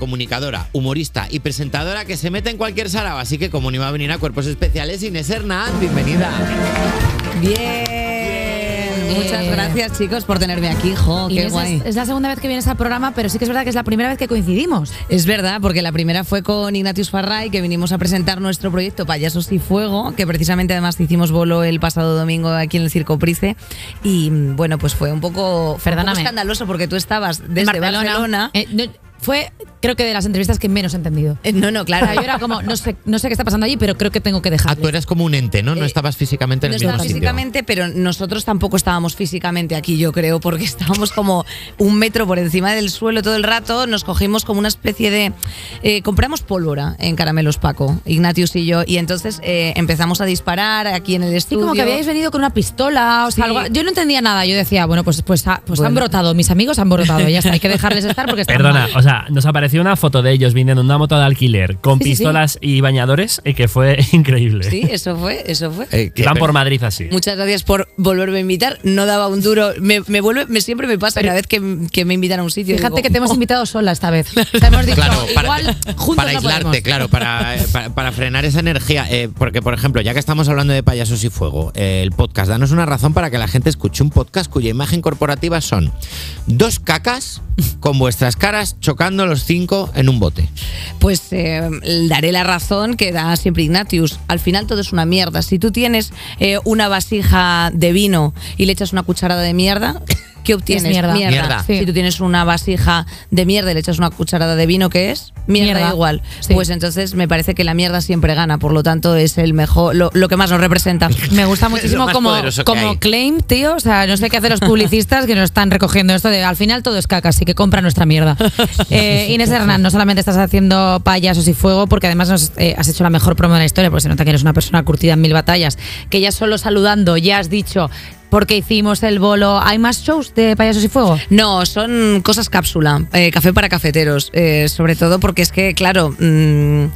comunicadora, humorista y presentadora que se mete en cualquier sarao. Así que como no iba a venir a Cuerpos Especiales, Inés Hernán, bienvenida. Bien. Muchas gracias, chicos, por tenerme aquí. Jo, qué Inés guay. Es, la segunda vez que vienes al programa, pero sí que es verdad que es la primera vez que coincidimos. Es verdad, porque la primera fue con Ignatius Farray, que vinimos a presentar nuestro proyecto Payasos y Fuego, que precisamente además hicimos bolo el pasado domingo aquí en el Circo Price. Y mm, bueno, pues fue un poco, fue un poco Perdóname. escandaloso porque tú estabas desde En Barcelona. Eh, no, fue, creo que de las entrevistas que menos he entendido. Eh, no, no, O claro. sea, yo era como, no sé, no sé qué está pasando allí, pero creo que tengo que Ah, dejar. tú eras como un ente, ¿no? No Eh, estabas físicamente en No el mismo sitio. físicamente, pero nosotros tampoco estábamos físicamente aquí, yo creo, porque estábamos como un metro por encima del suelo todo el rato. Nos cogimos como una especie de. eh, compramos pólvora en Caramelos Paco, Ignatius y yo, y entonces eh, empezamos a disparar aquí en el Sí, estudio. como que habíais venido con una pistola o sea, Sí. algo. Yo no entendía nada. Yo decía, bueno, pues, pues, ha- pues Bueno. han brotado, mis amigos han brotado, ya está, hay que dejarles estar porque están Perdona, mal. o sea, nos apareció una foto de ellos viniendo en una moto de alquiler con Sí, sí, sí. pistolas y bañadores y que fue increíble. Sí, eso fue, eso fue. Eh, que- Iban por Madrid así. Muchas gracias por volverme a invitar. No daba un duro. Me, me vuelve, me, siempre me pasa cada vez que, que me invitan a un sitio. Fíjate digo, que te hemos "Oh". invitado sola esta vez. Te hemos dicho, Claro, para, igual juntos para no aislarte, podemos. claro, para, eh, para, para frenar esa energía. Eh, porque, por ejemplo, ya que estamos hablando de payasos y fuego, eh, el podcast, danos una razón para que la gente escuche un podcast cuya imagen corporativa son dos cacas con vuestras caras chocando los cinco en un bote. Pues eh, daré la razón que da siempre Ignatius. Al final todo es una mierda. Si tú tienes eh, una vasija de vino y le echas una cucharada de mierda, ¿qué obtienes? Es mierda. Mierda. Sí. Si tú tienes una vasija de mierda y le echas una cucharada de vino, ¿qué es? Mierda, Mierda. igual. Sí. Pues entonces me parece que la mierda siempre gana. Por lo tanto, es el mejor, lo, lo que más nos representa. Me gusta muchísimo como, como claim, tío. O sea, no sé qué hacen los publicistas que nos están recogiendo esto de al final todo es caca, así que compra nuestra mierda. Eh, Inés Hernán, no solamente estás haciendo payasos y fuego, porque además nos, eh, has hecho la mejor promo de la historia, porque se nota que eres una persona curtida en mil batallas, que ya solo saludando ya has dicho porque hicimos el bolo. ¿Hay más shows de payasos y fuego? No, son cosas cápsula, eh, café para cafeteros, eh, sobre todo porque es que, claro, mm,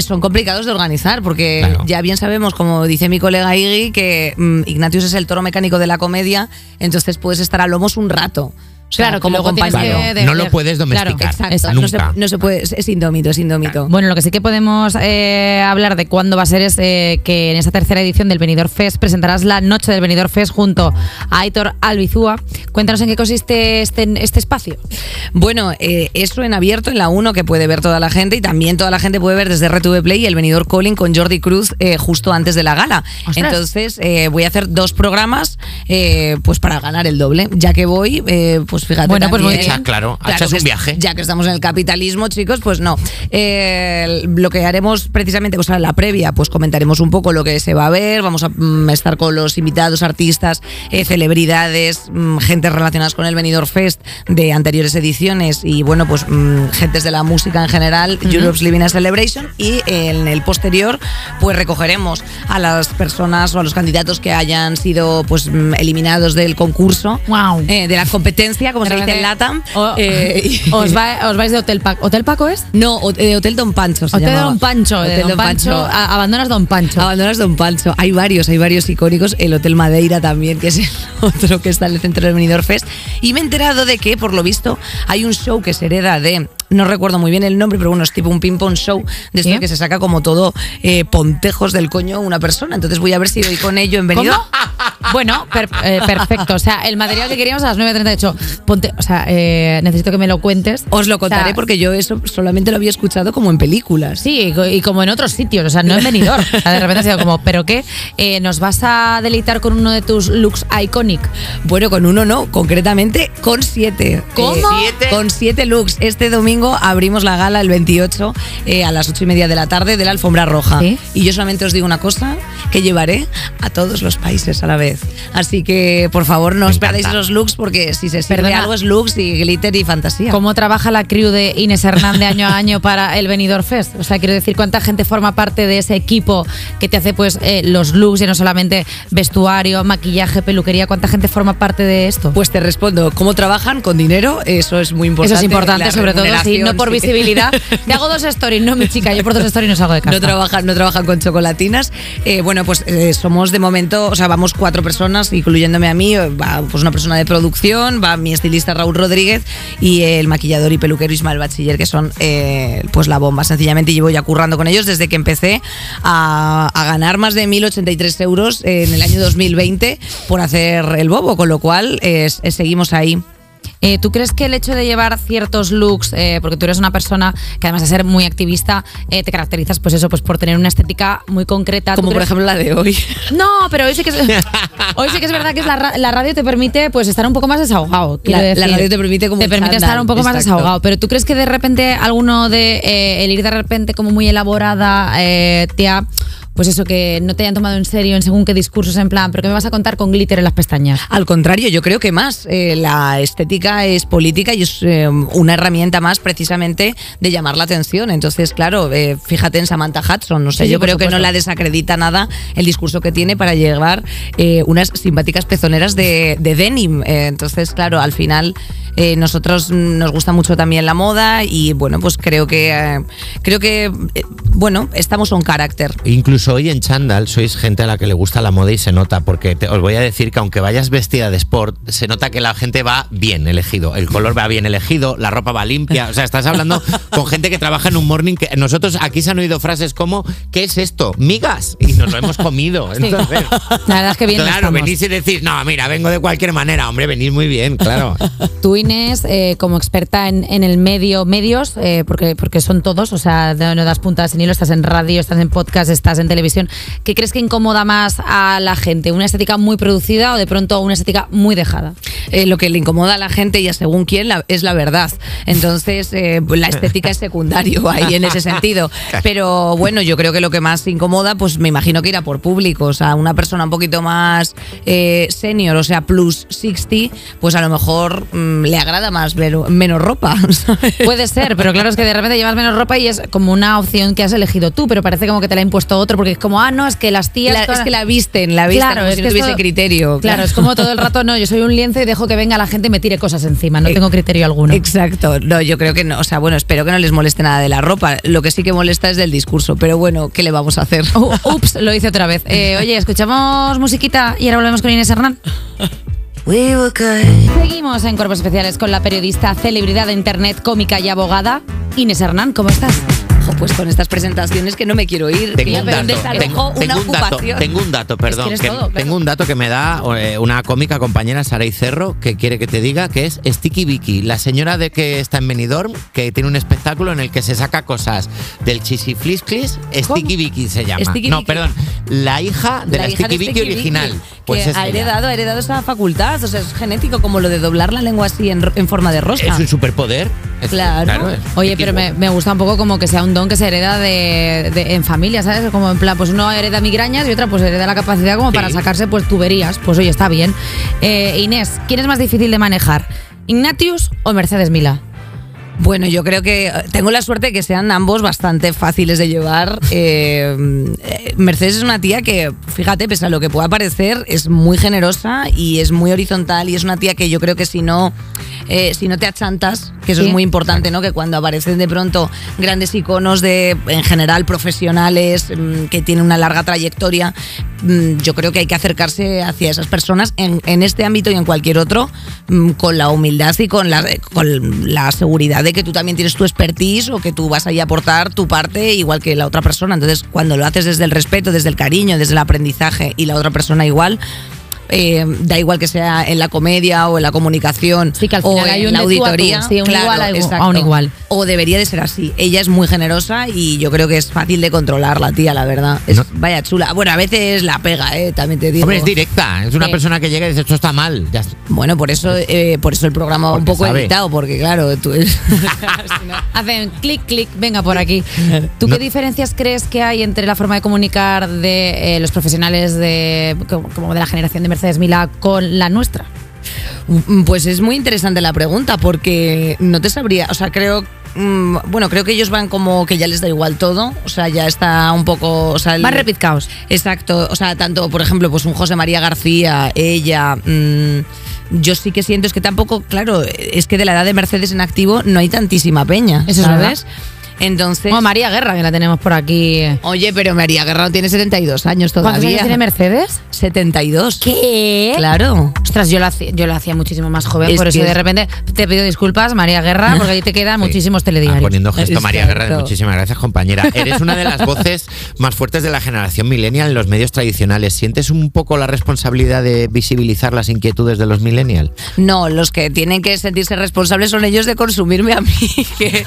son complicados de organizar, porque Claro. ya bien sabemos, como dice mi colega Iggy, que mm, Ignatius es el toro mecánico de la comedia, entonces puedes estar a lomos un rato. O sea, Claro, como compañero. no lo de- puedes domesticar. Claro, Exacto, Exacto. no se, Nunca. no se puede, es- indómito, es indómito. Bueno, lo que sí que podemos eh, hablar de cuándo va a ser es eh, que en esta tercera edición del Benidorm Fest presentarás la noche del Benidorm Fest junto a Aitor Albizúa. Cuéntanos en qué consiste este, este espacio. Bueno, eh, eso en abierto en la 1 que puede ver toda la gente y también toda la gente puede ver desde RTV Play el venidor Calling con Jordi Cruz eh, justo antes de la gala. Ostras. Entonces eh, voy a hacer dos programas eh, pues para ganar el doble. Ya que voy, eh, pues fíjate. Bueno, pues muy claro, echas que un es- viaje. Ya que estamos en el capitalismo, chicos, pues no. Eh, lo que haremos precisamente, pues en la previa, pues comentaremos un poco lo que se va a ver. Vamos a mm, estar con los invitados, artistas, eh, celebridades, mm, gente relacionadas con el Benidorm Fest de anteriores ediciones y bueno, pues mm, gentes de la música en general, Europe's Living a Celebration. Y en el posterior, pues recogeremos a las personas o a los candidatos que hayan sido pues mm, eliminados del concurso, Guau. eh, de la competencia, como De se dice en LATAM. o- eh, os, va- os vais de Hotel Paco. ¿Hotel Paco es? no, eh, Hotel Don Pancho. Se Hotel llamaba. Don Pancho. de Hotel Don Pancho. a- abandonas Don Pancho. Abandonas Don Pancho. Hay varios, hay varios icónicos. El Hotel Madeira también, que es el otro que está en el centro del Benidorm Fest. Y me he enterado de que, por lo visto, hay un show que se hereda de. No recuerdo muy bien el nombre, pero bueno, es tipo un ping-pong show de esto ¿Sí? que se saca como todo eh, pontejos del coño una persona. Entonces voy a ver si doy con ello en. ¿Cómo? Bueno, per- eh, perfecto. O sea, el material que queríamos a las 9.30 de hecho, ponte, o sea, eh, necesito que me lo cuentes. Os lo contaré O sea, porque yo eso solamente lo había escuchado como en películas. Sí, y co- y como en otros sitios, o sea, no en. O sea, de repente ha sido como, ¿pero qué? Eh, ¿Nos vas a deleitar con uno de tus looks iconic? Bueno, con uno no, concretamente con siete. ¿Cómo? ¿Siete? Con siete looks. Este domingo abrimos la gala el 28 eh, a las ocho y media de la tarde de la alfombra roja. ¿Sí? Y yo solamente os digo una cosa, que llevaré a todos los países a la vez. Así que, por favor, no Me os perdáis esos looks porque si se sirve Perdona. algo es looks y glitter y fantasía. ¿Cómo trabaja la crew de Inés Hernández año a año para el Benidorm Fest? O sea, quiero decir, ¿cuánta gente forma parte de ese equipo que te hace pues eh, los looks y no solamente vestuario, maquillaje, peluquería? ¿Cuánta gente forma parte de esto? Pues te respondo, ¿cómo trabajan? Con dinero, eso es muy importante. Eso es importante, sobre todo, así, no por sí. visibilidad. Te hago dos stories, no mi chica, yo por dos stories no salgo de casa. No trabajan, no trabajan con chocolatinas. Eh, bueno, pues eh, somos de momento, o sea, vamos cuatro personas, incluyéndome a mí, eh, va pues una persona de producción, va mi estilista Raúl Rodríguez y el maquillador y peluquero Ismael Bachiller, que son eh, pues la bomba. Sencillamente llevo ya currando con ellos desde que empecé a, a ganar más de 1.083 euros en el año 2020 por hacer el bobo, con lo cual seguimos ahí. Eh, ¿Tú crees que el hecho de llevar ciertos looks, eh, porque tú eres una persona que además de ser muy activista, eh, te caracterizas pues eso, pues por tener una estética muy concreta? ¿Tú Como por ejemplo la de hoy. No, pero hoy sí que es, hoy sí que es verdad que es la, ra- la radio te permite pues estar un poco más desahogado. La- la radio te permite como te permite estar un poco más desahogado. Pero tú crees que de repente alguno de el ir de repente como muy elaborada te ha pues eso que no te hayan tomado en serio en según qué discursos en plan, pero que me vas a contar con glitter en las pestañas. Al contrario, yo creo que más. Eh, la estética es política y es eh, una herramienta más precisamente de llamar la atención. Entonces, claro, eh, fíjate en Samantha Hudson. No sé, Sí, yo creo que no la desacredita nada el discurso que tiene para llevar eh, unas simpáticas pezoneras de, de denim. Eh, entonces, claro, al final eh, nosotros nos gusta mucho también la moda y bueno, pues creo que eh, creo que eh, bueno, estamos on carácter. Incluso hoy en Chandal sois gente a la que le gusta la moda y se nota, porque te- os voy a decir que aunque vayas vestida de sport, se nota que la gente va bien elegido. El color va bien elegido, la ropa va limpia. O sea, estás hablando con gente que trabaja en un morning. que Nosotros aquí se han oído frases como: ¿Qué es esto? ¿Migas? Y nos lo hemos comido. Sí. Entonces. La verdad es que bien Claro, venís y decís, no, mira, vengo de cualquier manera, hombre, venís muy bien, claro. Tú, Inés, eh, como experta en, en el medio, medios, eh, porque, porque son todos, o sea, no das puntas sin hilo, estás en radio, estás en podcast, estás en televisión. ¿Qué crees que incomoda más a la gente? ¿Una estética muy producida o de pronto una estética muy dejada? eh, lo que le incomoda a la gente y a según quién la- es la verdad. Entonces, eh, la estética es secundario ahí en ese sentido. Pero bueno, yo creo que lo que más incomoda, pues me imagino que irá por público. O sea, una persona un poquito más eh, senior, o sea, plus 60, pues a lo mejor mm, le agrada más ver menos ropa. ¿sabes? Puede ser, pero claro, es que de repente llevas menos ropa y es como una opción que has elegido tú, pero parece como que te la ha impuesto otro, porque es como, ah, no, es que las tías. La- todas- es que la visten, la visten como si no es tuviese todo- criterio. Claro, es como todo el rato, no, yo soy un lienzo y dejo que venga la gente y me tire cosas encima, no Eh, tengo criterio alguno. Exacto, no, yo creo que no, o sea, bueno, espero que no les moleste nada de la ropa, lo que sí que molesta es del discurso, pero bueno, ¿qué le vamos a hacer? Uh, ups, lo hice otra vez. Eh, oye, escuchamos musiquita y ahora volvemos con Inés Hernán. Seguimos en Cuerpos Especiales con la periodista, celebridad de internet, cómica y abogada, Inés Hernán. ¿Cómo estás? Jo, pues con estas presentaciones que no me quiero ir, Tengo un dato, tengo, una tengo un dato, tengo un dato, perdón. que- todo, tengo un dato que me da eh, una cómica compañera, Saray Cerro, que quiere que te diga que es Sticky Vicky, la señora de que está en Benidorm, que tiene un espectáculo en el que se saca cosas del chisiflisclis. Sticky Vicky se llama. Sticky no, Vicky. perdón, la hija de la, hija Sticky de Vicky original. Vicky, Pues que ha heredado, ha heredado esa facultad, o sea, es genético como lo de doblar la lengua así en, en forma de rosca. Es un superpoder. Claro. es Oye, pero me, me gusta un poco como que sea un don que se hereda de, de- en familia, ¿sabes? Como en plan, pues uno hereda migrañas y otra pues hereda la capacidad como Sí. para sacarse pues tuberías. Pues oye, está bien. Eh, Inés, ¿quién es más difícil de manejar? ¿Ignatius o Mercedes Mila? Bueno, yo creo que eh, tengo la suerte de que sean ambos bastante fáciles de llevar. Eh, Mercedes es una tía que, fíjate, pese a lo que pueda parecer, es muy generosa y es muy horizontal y es una tía que yo creo que si no, eh, si no te achantas, que eso Sí. es muy importante, ¿no? Que cuando aparecen de pronto grandes iconos de, en general, profesionales mm, que tienen una larga trayectoria, mm, yo creo que hay que acercarse hacia esas personas en, en este ámbito y en cualquier otro mm, con la humildad y con la, con la seguridad de que tú también tienes tu expertise o que tú vas ahí a aportar tu parte igual que la otra persona. Entonces, cuando lo haces desde el respeto, desde el cariño, desde el aprendizaje y la otra persona igual, eh, da igual que sea en la comedia o en la comunicación Sí, que al o hay en un la tú auditoría. sí, un claro, igual a- a un igual. O debería de ser así. Ella es muy generosa y yo creo que es fácil de controlar la tía, la verdad. Es, No. Vaya chula. Bueno, a veces la pega, eh, también te digo. Hombre, es directa. Es una Sí. persona que llega y dice, esto está mal. Ya. Bueno, por eso, eh, por eso el programa va un Porque poco sabe. editado, porque claro, tú si no- Hacen clic, clic, venga por aquí. ¿Tú No. qué diferencias crees que hay entre la forma de comunicar de eh, los profesionales de, como como de la generación de Mercedes Mila con la nuestra? Mm, Pues es muy interesante la pregunta porque no te sabría, o sea, creo mm, bueno, creo que ellos van como que ya les da igual todo, o sea, ya está un poco, o sea, el- Más repitcaos. Exacto, o sea, tanto, por ejemplo, pues un José María García, ella, mm, yo sí que siento, es que tampoco, claro, es que de la edad de Mercedes en activo no hay tantísima peña, Eso es ¿sabes? Entonces, María Guerra, que la tenemos por aquí. oye, pero María Guerrado tiene 72 años ¿Cuántos todavía. años tiene Mercedes? 72. ¿Qué? Claro. Ostras, yo lo hacía, yo lo hacía muchísimo más joven, Es por eso de repente te pido disculpas, María Guerra, porque ahí te quedan Sí. muchísimos Ah, telediarios. poniendo gesto María Guerra, muchísimas gracias compañera. Eres una de las voces más fuertes de la generación millennial en los medios tradicionales. ¿Sientes un poco la responsabilidad de visibilizar las inquietudes de los millennials? No, los que tienen que sentirse responsables son ellos de consumirme a mí. que, que-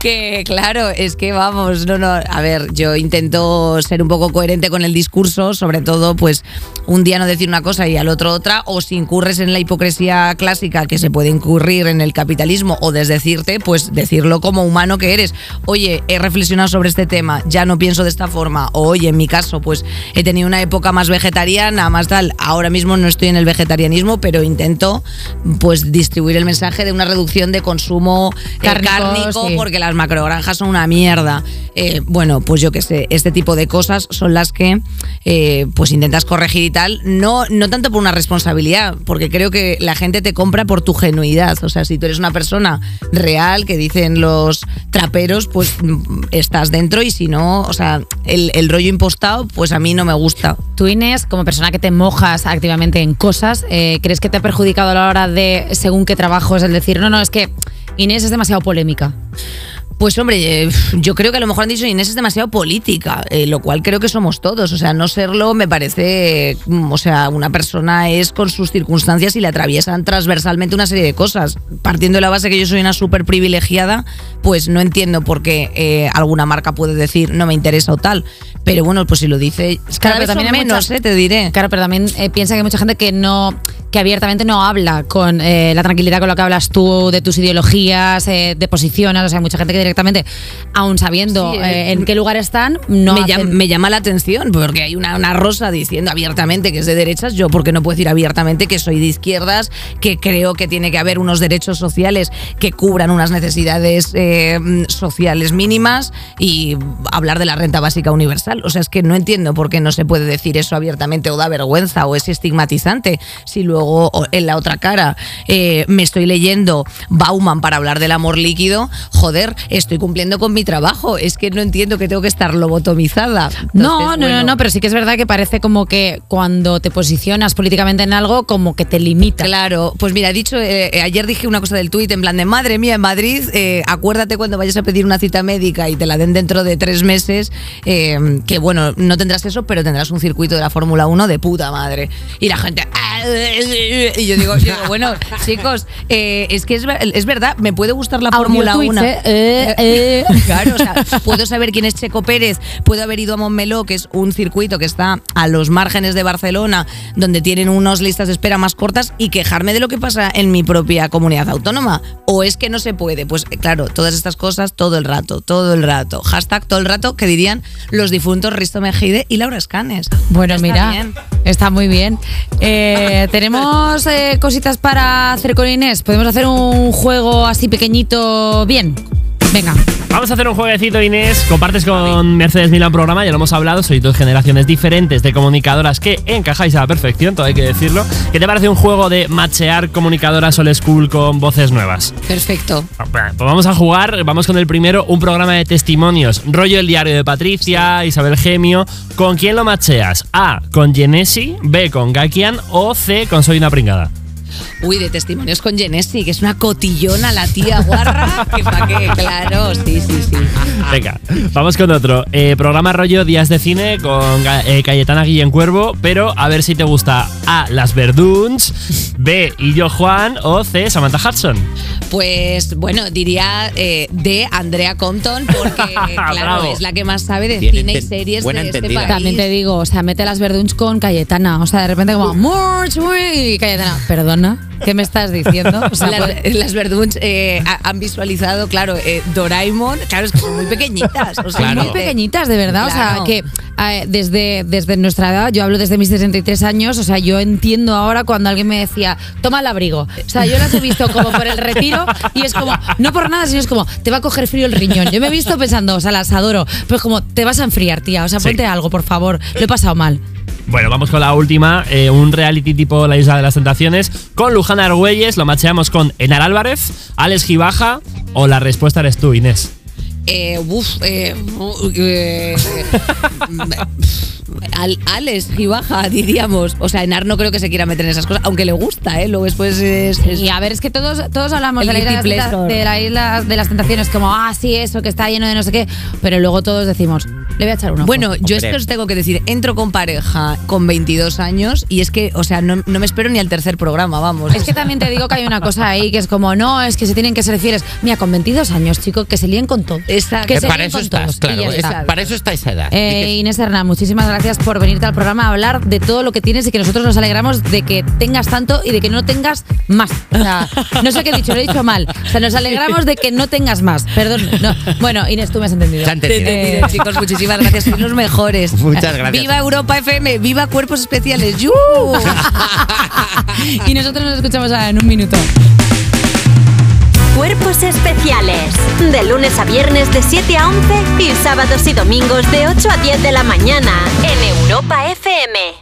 que, claro, es que vamos, no, no. A ver, yo intento ser un poco coherente con el discurso, sobre todo, pues un día no decir una cosa y al otro otra, o si incurres en la hipocresía clásica que se puede incurrir en el capitalismo o desdecirte, pues decirlo como humano que eres. Oye, he reflexionado sobre este tema, ya no pienso de esta forma. O oye, en mi caso, pues he tenido una época más vegetariana, más tal. Ahora mismo no estoy en el vegetarianismo, pero intento pues distribuir el mensaje de una reducción de consumo eh, Cárnico, cárnico, sí. porque las macrogranjas son una mierda. Eh, bueno, pues yo qué sé, este tipo de cosas son las que eh, pues intentas corregir y tal. No, no tanto por una responsabilidad, porque creo que la gente te compra por tu genuidad. O sea, si tú eres una persona real, que dicen los traperos, pues estás dentro y si no, o sea, el, el rollo impostado, pues a mí no me gusta. Tú, Inés, como persona que te mojas activamente en cosas, eh, ¿crees que te ha perjudicado a la hora de, según qué trabajo, es el decir, no, no, es que Inés es demasiado polémica? Pues hombre, eh, yo creo que a lo mejor han dicho Inés es demasiado política, eh, lo cual creo que somos todos. O sea, no serlo me parece, mm, o sea, una persona es con sus circunstancias y le atraviesan transversalmente una serie de cosas. Partiendo de la base que yo soy una súper privilegiada, pues no entiendo por qué eh, alguna marca puede decir no me interesa o tal. Pero bueno, pues si lo dice, cada pero vez también son menos, eh, te diré. Claro, pero también piensa que hay mucha gente que no que abiertamente no habla con la tranquilidad con la que hablas tú de tus ideologías, de posiciones. O sea, hay mucha gente que directamente, aun sabiendo Sí, eh, en qué lugar están, no me, hacen- llama, me llama la atención porque hay una, una rosa diciendo abiertamente que es de derechas. Yo, porque no puedo decir abiertamente que soy de izquierdas, que creo que tiene que haber unos derechos sociales que cubran unas necesidades eh, sociales mínimas y hablar de la renta básica universal? O sea, es que no entiendo por qué no se puede decir eso abiertamente o da vergüenza o es estigmatizante. Si luego en la otra cara eh, me estoy leyendo Bauman para hablar del amor líquido, joder, estoy cumpliendo con mi trabajo. Es que no entiendo que tengo que estar lobotomizada. No, Entonces, no, no, bueno. no, pero sí que es verdad que parece como que cuando te posicionas políticamente en algo, como que te limita. Claro, pues mira, dicho, eh, eh, ayer dije una cosa del tuit en plan de madre mía, en Madrid, eh, acuérdate cuando vayas a pedir una cita médica y te la den dentro de tres meses, eh, que bueno, no tendrás eso, pero tendrás un circuito de la Fórmula 1 de puta madre. Y la gente, "Ah, y yo digo, yo digo, bueno, chicos, es que es, es verdad, me puede gustar la Fórmula tweets, 1. ¿eh? Eh. Claro, o sea, puedo saber quién es Checo Pérez, puedo haber ido a Montmeló, que es un circuito que está a los márgenes de Barcelona, donde tienen unas listas de espera más cortas, y quejarme de lo que pasa en mi propia comunidad autónoma. ¿O es que no se puede? Pues eh, claro, todas estas cosas todo el rato, todo el rato. Hashtag todo el rato que dirían los difuntos Risto Mejide y Laura Escanes. Bueno, Está mira, bien. está muy bien. Eh, Tenemos eh, cositas para hacer con Inés. Podemos hacer un juego así pequeñito, bien. Venga. Vamos a hacer un jueguecito, Inés. Compartes con Mercedes Milán programa, ya lo hemos hablado. Sois dos generaciones diferentes de comunicadoras que encajáis a la perfección, todo hay que decirlo. ¿Qué te parece un juego de machear comunicadoras old school con voces nuevas? Perfecto. Ah, Pues vamos a jugar, vamos con el primero, un programa de testimonios, rollo el diario de Patricia, Isabel Gemio. ¿Con quién lo macheas? A, con Genesi, B, con Gakian o C, con Soy una pringada. Uy, de testimonios con Genesi, que es una cotillona la tía guarra. que pa' qué, claro, sí, sí, sí. Venga, vamos con otro. Eh, programa rollo Días de Cine con eh, Cayetana Guillén Cuervo, pero a ver si te gusta A, Las Verduns, B, y yo Juan o C, Samantha Hudson. Pues bueno, diría eh, de Andrea Compton, porque claro, Bravo. es la que más sabe de Bien cine y enten- series buena de este entendida. país. También te digo, o sea, mete las verduns con Cayetana. O sea, de repente como, "Murch, uy", y Cayetana, perdona, ¿qué me estás diciendo? O sea, las, pues- las Verduns eh, ha- han visualizado, claro, eh, Doraemon, claro, es que son muy pequeñitas. O sea, Claro. muy pequeñitas, de verdad. O sea, que eh, desde, desde nuestra edad, yo hablo desde mis 63 años, o sea, yo entiendo ahora cuando alguien me decía, toma el abrigo. O sea, yo las he visto como por el retiro y es como, no por nada, sino es como, te va a coger frío el riñón. Yo me he visto pensando, o sea, las adoro, pero es como, te vas a enfriar, tía. O sea, Sí. ponte algo, por favor. Lo he pasado mal. Bueno, vamos con la última. eh, un reality tipo La Isla de las Tentaciones. Con Lujana Argüelles lo macheamos con Enar Álvarez, Alex Gibaja o la respuesta eres tú, Inés. Eh, uf, eh, uh, eh, al, Alex y baja, diríamos. O sea, Enar no creo que se quiera meter en esas cosas, aunque le gusta, ¿eh? Luego después es. es- Y a ver, es que todos, todos hablamos de la, isla de la isla de las tentaciones como, ah, sí, eso, que está lleno de no sé qué, pero luego todos decimos, le voy a echar uno. Bueno, yo es que os tengo que decir, entro con pareja con 22 años y es que, o sea, no, no me espero ni al tercer programa, vamos. Es que también te digo que hay una cosa ahí que es como, no, es que se tienen que ser fieles. Mira, con 22 años, chico, que se líen con todo. Exacto. Que Que se para eso con estás, todos, claro. está. para eso está esa edad. Eh, que- Inés Hernán, muchísimas gracias por venirte al programa a hablar de todo lo que tienes y que nosotros nos alegramos de que tengas tanto y de que no tengas más. O sea, no sé qué he dicho, lo he dicho mal. O sea, nos alegramos de que no tengas más. Perdón. no. Bueno, Inés, tú me has entendido. Te he entendido, chicos, muchísimas gracias, sois los mejores. Muchas gracias. Viva Europa FM, viva Cuerpos Especiales. ¡Yu! y nosotros nos escuchamos ahora en un minuto. Cuerpos especiales. De lunes a viernes de 7 a 11 y sábados y domingos de 8 a 10 de la mañana en Europa FM.